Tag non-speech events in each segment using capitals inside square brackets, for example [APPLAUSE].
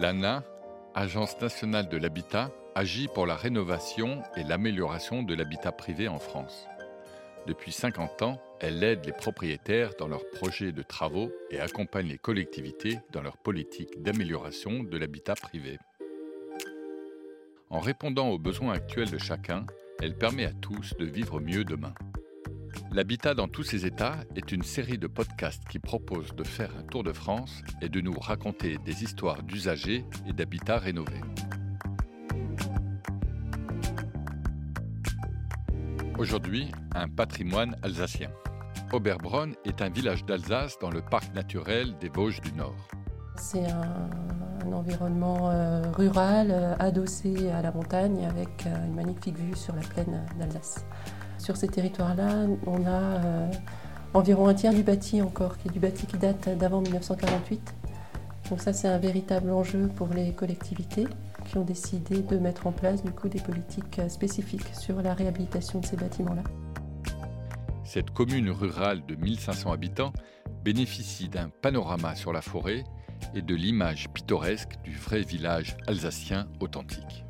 L'ANA, Agence nationale de l'habitat, agit pour la rénovation et l'amélioration de l'habitat privé en France. Depuis 50 ans, elle aide les propriétaires dans leurs projets de travaux et accompagne les collectivités dans leur politique d'amélioration de l'habitat privé. En répondant aux besoins actuels de chacun, elle permet à tous de vivre mieux demain. L'habitat dans tous ses états est une série de podcasts qui propose de faire un tour de France et de nous raconter des histoires d'usagers et d'habitats rénovés. Aujourd'hui, un patrimoine alsacien. Oberbronn est un village d'Alsace dans le parc naturel des Vosges du Nord. C'est un, environnement euh, rural euh, adossé à la montagne avec euh, une magnifique vue sur la plaine d'Alsace. Sur ces territoires-là, on a environ un tiers du bâti encore, qui est du bâti qui date d'avant 1948. Donc ça, c'est un véritable enjeu pour les collectivités qui ont décidé de mettre en place du coup des politiques spécifiques sur la réhabilitation de ces bâtiments-là. Cette commune rurale de 1500 habitants bénéficie d'un panorama sur la forêt et de l'image pittoresque du vrai village alsacien authentique.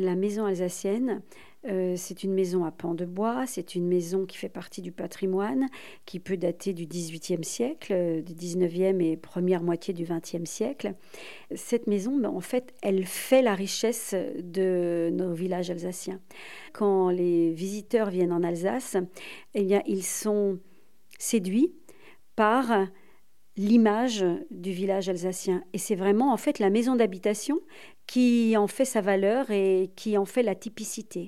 La maison alsacienne, euh, c'est une maison à pans de bois, c'est une maison qui fait partie du patrimoine, qui peut dater du XVIIIe siècle, euh, du XIXe et première moitié du XXe siècle. Cette maison, ben, en fait, elle fait la richesse de nos villages alsaciens. Quand les visiteurs viennent en Alsace, eh bien, ils sont séduits par l'image du village alsacien. Et c'est vraiment en fait la maison d'habitation qui en fait sa valeur et qui en fait la typicité.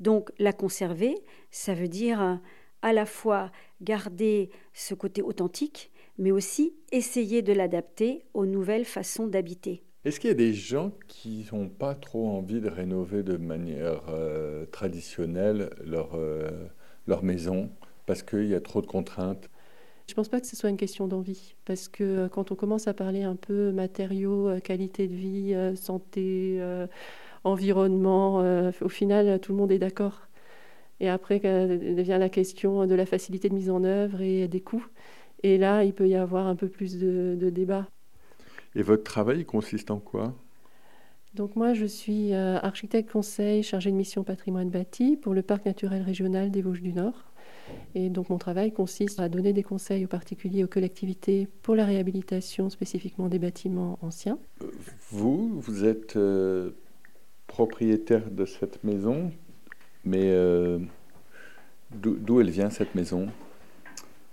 Donc la conserver, ça veut dire euh, à la fois garder ce côté authentique, mais aussi essayer de l'adapter aux nouvelles façons d'habiter. Est-ce qu'il y a des gens qui n'ont pas trop envie de rénover de manière euh, traditionnelle leur, euh, leur maison parce qu'il y a trop de contraintes? Je ne pense pas que ce soit une question d'envie, parce que quand on commence à parler un peu matériaux, qualité de vie, santé, environnement. Euh, au final, tout le monde est d'accord. Et après vient la question de la facilité de mise en œuvre et des coûts. Et là, il peut y avoir un peu plus de, de débat. Et votre travail consiste en quoi? Donc moi, je suis euh, architecte conseil chargé de mission patrimoine bâti pour le parc naturel régional des Vosges du Nord. Et donc mon travail consiste à donner des conseils aux particuliers, aux collectivités pour la réhabilitation spécifiquement des bâtiments anciens. Vous, vous êtes euh, propriétaire de cette maison, mais euh, d'où elle vient cette maison?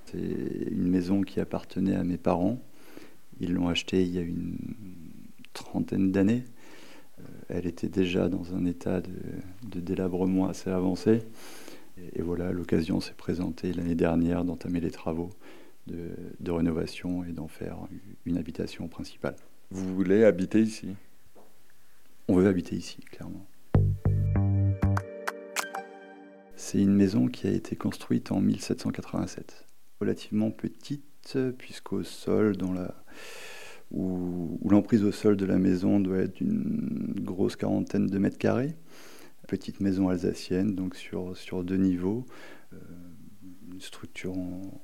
C'est une maison qui appartenait à mes parents. Ils l'ont achetée il y a une trentaine d'années. Euh, elle était déjà dans un état de, délabrement assez avancé. Et, voilà, l'occasion s'est présentée l'année dernière d'entamer les travaux de, de rénovation et d'en faire une habitation principale. Vous voulez habiter ici? On veut habiter ici, clairement. C'est une maison qui a été construite en 1787, relativement petite, puisqu'au sol, dans la, où, l'emprise au sol de la maison doit être d'une grosse quarantaine de mètres carrés. Petite maison alsacienne, donc sur, sur deux niveaux. Euh, une structure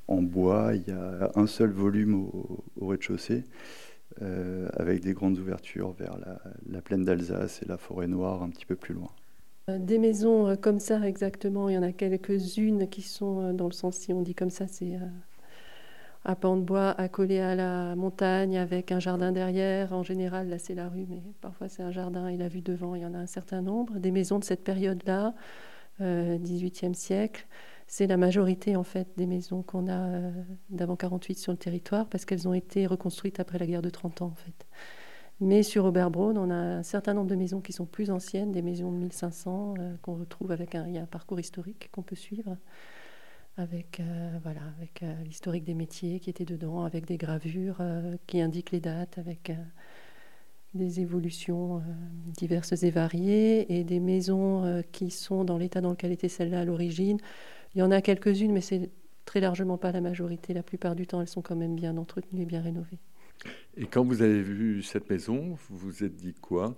en, bois. Il y a un seul volume au rez-de-chaussée. Euh, avec des grandes ouvertures vers la, plaine d'Alsace et la forêt noire un petit peu plus loin. Euh, des maisons comme ça, exactement. Il y en a quelques-unes qui sont, dans le sens, si on dit comme ça, c'est à pan de bois, accolé à la montagne, avec un jardin derrière. En général, là, c'est la rue, mais parfois, c'est un jardin et la vue devant. Il y en a un certain nombre. Des maisons de cette période-là, 18e siècle c'est la majorité en fait des maisons qu'on a euh, d'avant 48 sur le territoire parce qu'elles ont été reconstruites après la guerre de 30 ans en fait. Mais sur Oberbronn, on a un certain nombre de maisons qui sont plus anciennes, des maisons de 1500 euh, qu'on retrouve avec un parcours historique qu'on peut suivre avec euh, voilà avec l'historique des métiers qui était dedans, avec des gravures qui indiquent les dates, avec des évolutions diverses et variées et des maisons qui sont dans l'état dans lequel était celle-là à l'origine il y en a quelques-unes, mais c'est très largement pas la majorité. La plupart du temps, elles sont quand même bien entretenues et bien rénovées. Et quand vous avez vu cette maison, vous vous êtes dit quoi?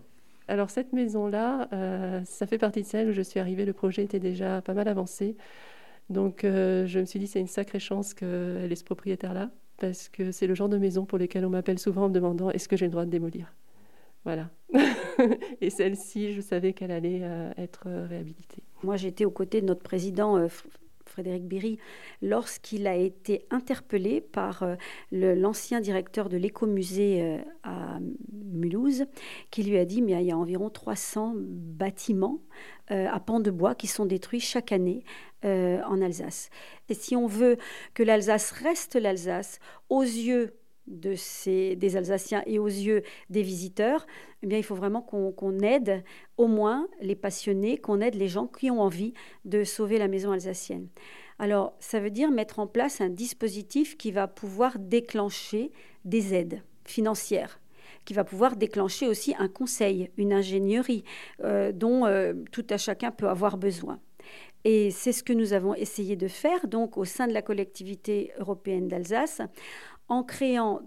Alors cette maison-là, euh, ça fait partie de celle où je suis arrivée. Le projet était déjà pas mal avancé. Donc je me suis dit, c'est une sacrée chance qu'elle ait ce propriétaire-là, parce que c'est le genre de maison pour lesquelles on m'appelle souvent en me demandant, est-ce que j'ai le droit de démolir? Voilà. [LAUGHS] et celle-ci, je savais qu'elle allait être réhabilitée. Moi, j'étais aux côtés de notre président Frédéric Berry, lorsqu'il a été interpellé par euh, l'ancien directeur de l'écomusée euh, à Mulhouse, qui lui a dit il y a environ 300 bâtiments euh, à pans de bois qui sont détruits chaque année en Alsace. Et si on veut que l'Alsace reste l'Alsace aux yeux de ces, des Alsaciens et aux yeux des visiteurs, eh bien, il faut vraiment qu'on aide au moins les passionnés, qu'on aide les gens qui ont envie de sauver la maison alsacienne. Alors, ça veut dire mettre en place un dispositif qui va pouvoir déclencher des aides financières qui va pouvoir déclencher aussi un conseil, une ingénierie euh, dont euh, tout à chacun peut avoir besoin. Et c'est ce que nous avons essayé de faire donc au sein de la collectivité européenne d'Alsace en créant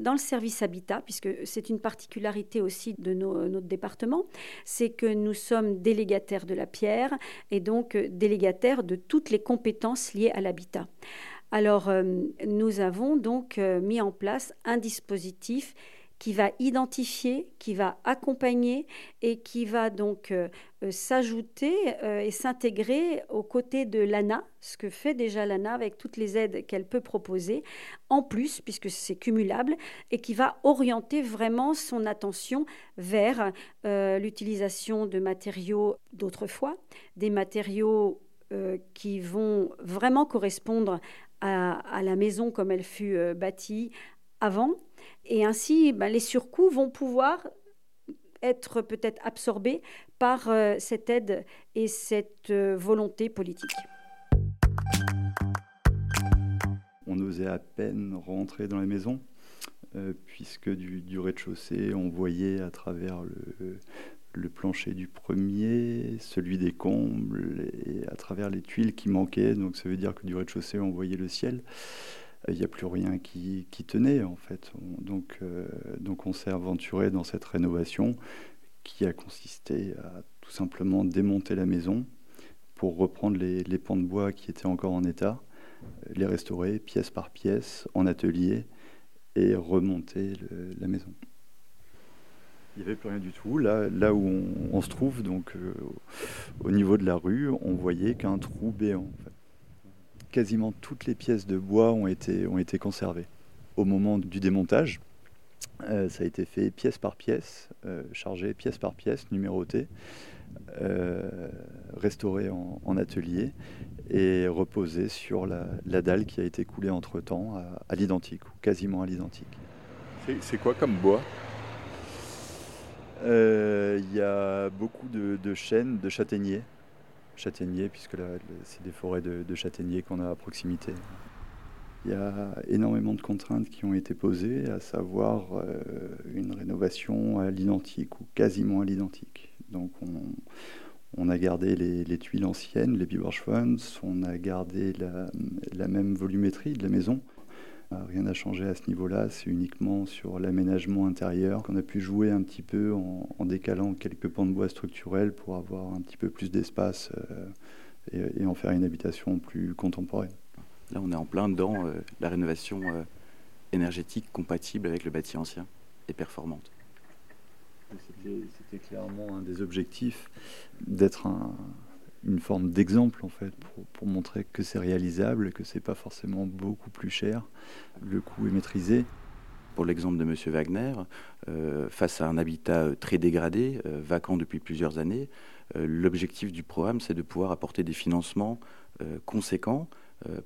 dans le service habitat, puisque c'est une particularité aussi de notre département, c'est que nous sommes délégataires de la pierre et donc euh, délégataires de toutes les compétences liées à l'habitat. Alors, euh, nous avons donc euh, mis en place un dispositif qui va identifier, qui va accompagner et qui va donc euh, euh, s'ajouter euh, et s'intégrer aux côtés de l'ANA, ce que fait déjà l'ANA avec toutes les aides qu'elle peut proposer, en plus, puisque c'est cumulable, et qui va orienter vraiment son attention vers l'utilisation de matériaux d'autrefois, des matériaux qui vont vraiment correspondre à, la maison comme elle fut bâtie avant, et ainsi, ben, les surcoûts vont pouvoir être peut-être absorbés par euh, cette aide et cette euh, volonté politique. On osait à peine rentrer dans la maison, euh, puisque du, rez-de-chaussée, on voyait à travers le, plancher du premier, celui des combles, et à travers les tuiles qui manquaient. Donc ça veut dire que du rez-de-chaussée, on voyait le ciel il n'y a plus rien qui, tenait en fait. donc, euh, donc on s'est aventuré dans cette rénovation qui a consisté à tout simplement démonter la maison pour reprendre les, pans de bois qui étaient encore en état, les restaurer pièce par pièce en atelier et remonter la maison. Il n'y avait plus rien du tout. Là, où on, se trouve, donc euh, au niveau de la rue, on voyait qu'un trou béant. Quasiment toutes les pièces de bois ont été, ont été conservées. Au moment du démontage, euh, ça a été fait pièce par pièce, euh, chargé pièce par pièce, numéroté, euh, restauré en, atelier et reposé sur la, dalle qui a été coulée entre-temps à, l'identique, ou quasiment à l'identique. C'est quoi comme bois? Il y a beaucoup de, de chênes, de châtaigniers, châtaigniers, puisque c'est des forêts de, châtaigniers qu'on a à proximité. Il y a énormément de contraintes qui ont été posées, à savoir euh, une rénovation à l'identique ou quasiment à l'identique. Donc on, a gardé les, tuiles anciennes, les Biberschwanz, on a gardé la même volumétrie de la maison. Euh, rien n'a changé à ce niveau-là, c'est uniquement sur l'aménagement intérieur qu'on a pu jouer un petit peu en, décalant quelques pans de bois structurels pour avoir un petit peu plus d'espace euh, et, en faire une habitation plus contemporaine. Là, on est en plein dans euh, la rénovation énergétique compatible avec le bâti ancien et performante. C'était clairement un des objectifs d'être un, une forme d'exemple en fait pour, montrer que c'est réalisable, que c'est pas forcément beaucoup plus cher, le coût est maîtrisé. Pour l'exemple de M. Wagner, euh, face à un habitat euh, très dégradé, euh, vacant depuis plusieurs années, l'objectif du programme c'est de pouvoir apporter des financements conséquents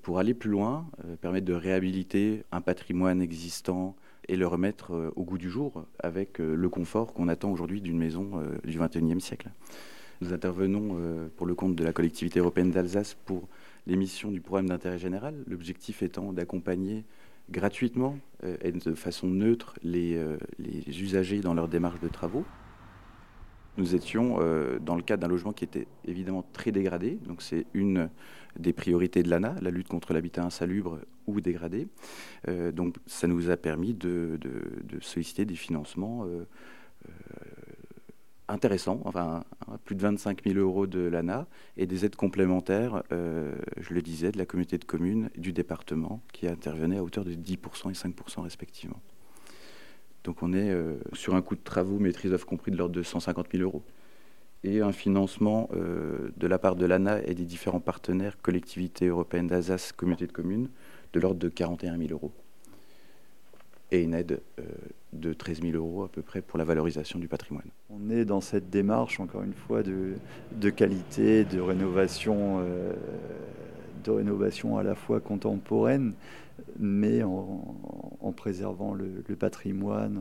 pour aller plus loin, permettre de réhabiliter un patrimoine existant et le remettre au goût du jour avec le confort qu'on attend aujourd'hui d'une maison du XXIe siècle. Nous intervenons euh, pour le compte de la collectivité européenne d'Alsace pour l'émission du programme d'intérêt général, l'objectif étant d'accompagner gratuitement euh, et de façon neutre euh, les, usagers dans leur démarche de travaux. Nous étions dans le cadre d'un logement qui était évidemment très dégradé, donc c'est une des priorités de l'ANA, la lutte contre l'habitat insalubre ou dégradé. donc ça nous a permis de, solliciter des financements intéressant, enfin plus de 25 000 euros de l'ANA et des aides complémentaires, euh, je le disais, de la communauté de communes du département qui intervenaient à hauteur de 10% et 5% respectivement. Donc on est euh, sur un coût de travaux maîtrise d'œuvre compris de l'ordre de 150 000 euros. Et un financement euh, de la part de l'ANA et des différents partenaires, collectivités européennes d'Alsace, communauté de communes, de l'ordre de 41 000 euros. Et une aide de 13 000 euros à peu près pour la valorisation du patrimoine. On est dans cette démarche, encore une fois, de, de qualité, de rénovation, euh, de rénovation à la fois contemporaine, mais en, préservant le, patrimoine,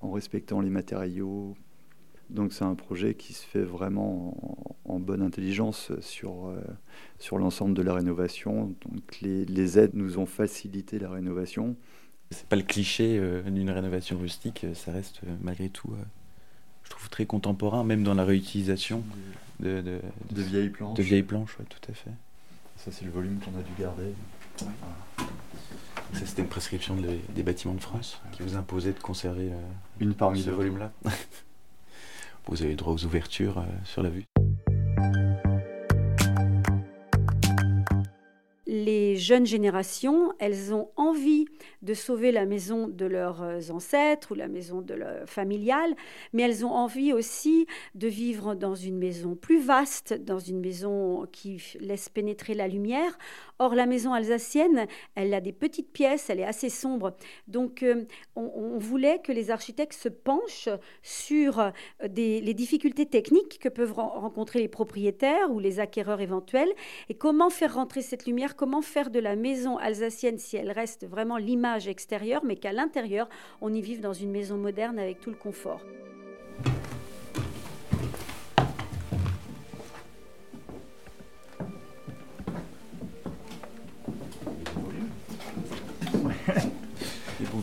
en, respectant les matériaux. Donc c'est un projet qui se fait vraiment en, bonne intelligence sur, euh, sur l'ensemble de la rénovation. Donc les aides nous ont facilité la rénovation. C'est pas le cliché euh, d'une rénovation rustique, ça reste euh, malgré tout, euh, je trouve, très contemporain, même dans la réutilisation de, de, de vieilles planches. De vieilles planches, ouais, tout à fait. Ça, c'est le volume qu'on a dû garder. Ouais. Voilà. Ça, c'était une prescription de, des bâtiments de France qui vous imposait de conserver une parmi ce volume-là. [LAUGHS] vous avez droit aux ouvertures sur la vue. Jeunes générations, elles ont envie de sauver la maison de leurs ancêtres ou la maison de leur familiale, mais elles ont envie aussi de vivre dans une maison plus vaste, dans une maison qui laisse pénétrer la lumière. Or, la maison alsacienne, elle a des petites pièces, elle est assez sombre. Donc, euh, on, voulait que les architectes se penchent sur des, les difficultés techniques que peuvent rencontrer les propriétaires ou les acquéreurs éventuels et comment faire rentrer cette lumière, comment faire de la maison alsacienne si elle reste vraiment l'image extérieure, mais qu'à l'intérieur, on y vive dans une maison moderne avec tout le confort.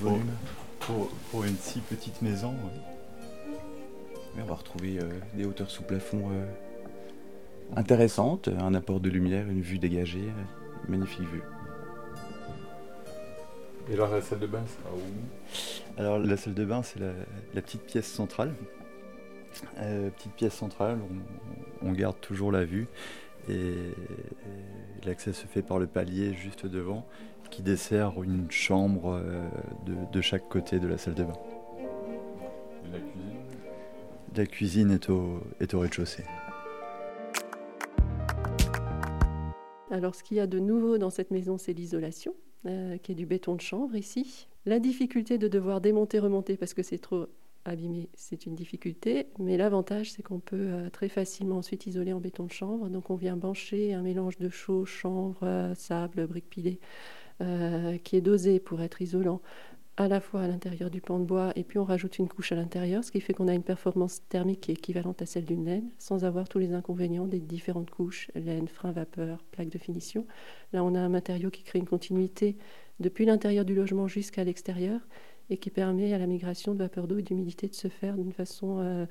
Pour, pour, pour, une si petite maison, on va retrouver euh, des hauteurs sous plafond euh, intéressantes, un apport de lumière, une vue dégagée, euh, magnifique vue. Et alors la salle de bain, c'est où? Alors la salle de bain, c'est la, la, petite pièce centrale. Euh, petite pièce centrale, on, on, garde toujours la vue. Et, et l'accès se fait par le palier juste devant qui dessert une chambre euh, de, de, chaque côté de la salle de bain. Et la cuisine? La cuisine est au, est au rez-de-chaussée. Alors ce qu'il y a de nouveau dans cette maison, c'est l'isolation. Euh, qui est du béton de chanvre ici. La difficulté de devoir démonter, remonter parce que c'est trop abîmé, c'est une difficulté. Mais l'avantage, c'est qu'on peut euh, très facilement ensuite isoler en béton de chanvre. Donc on vient bancher un mélange de chaux, chanvre, euh, sable, briques pilées, euh, qui est dosé pour être isolant à la fois à l'intérieur du pan de bois et puis on rajoute une couche à l'intérieur, ce qui fait qu'on a une performance thermique équivalente à celle d'une laine, sans avoir tous les inconvénients des différentes couches, laine, frein, vapeur, plaque de finition. Là, on a un matériau qui crée une continuité depuis l'intérieur du logement jusqu'à l'extérieur et qui permet à la migration de vapeur d'eau et d'humidité de se faire d'une façon euh,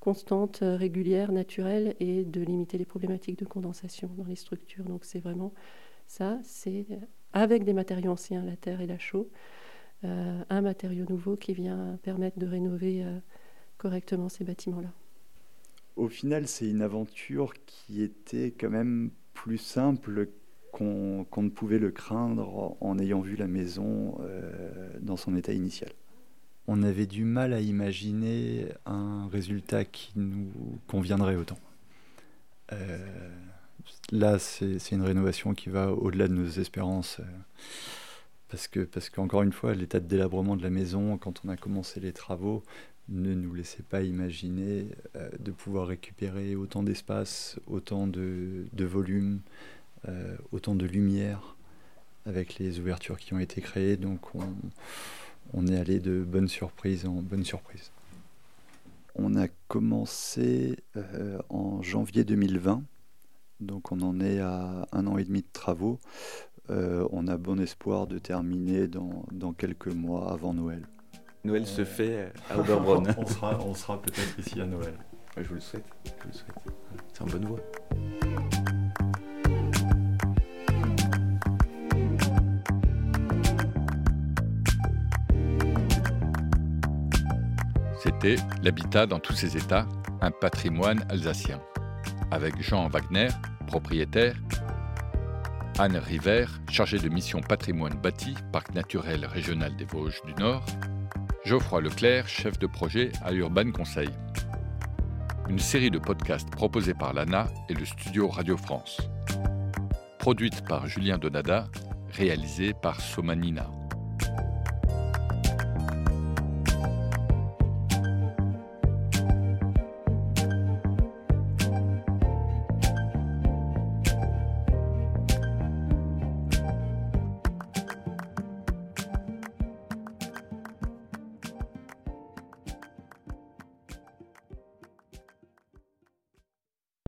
constante, régulière, naturelle et de limiter les problématiques de condensation dans les structures. Donc c'est vraiment ça, c'est avec des matériaux anciens, la terre et la chaux, euh, un matériau nouveau qui vient permettre de rénover euh, correctement ces bâtiments-là. Au final, c'est une aventure qui était quand même plus simple qu'on qu ne pouvait le craindre en ayant vu la maison euh, dans son état initial. On avait du mal à imaginer un résultat qui nous conviendrait autant. Euh, là, c'est une rénovation qui va au-delà de nos espérances. Euh, parce que parce qu'encore une fois, l'état de délabrement de la maison, quand on a commencé les travaux, ne nous laissait pas imaginer euh, de pouvoir récupérer autant d'espace, autant de, volume, euh, autant de lumière avec les ouvertures qui ont été créées. Donc on, est allé de bonne surprise en bonne surprise. On a commencé en janvier 2020, donc on en est à un an et demi de travaux. Euh, on a bon espoir de terminer dans, dans quelques mois avant Noël. Noël euh... se fait à [LAUGHS] Oberbronn. on sera, on sera peut-être ici à Noël. Je vous le souhaite. souhaite. C'est en bonne voie. C'était L'habitat dans tous ses états, un patrimoine alsacien, avec Jean Wagner, propriétaire, Anne River, chargée de mission patrimoine bâti, parc naturel régional des Vosges du Nord, Geoffroy Leclerc, chef de projet à Urban Conseil. Une série de podcasts proposés par l'ANA et le studio Radio France. Produite par Julien Donada, réalisée par Somanina.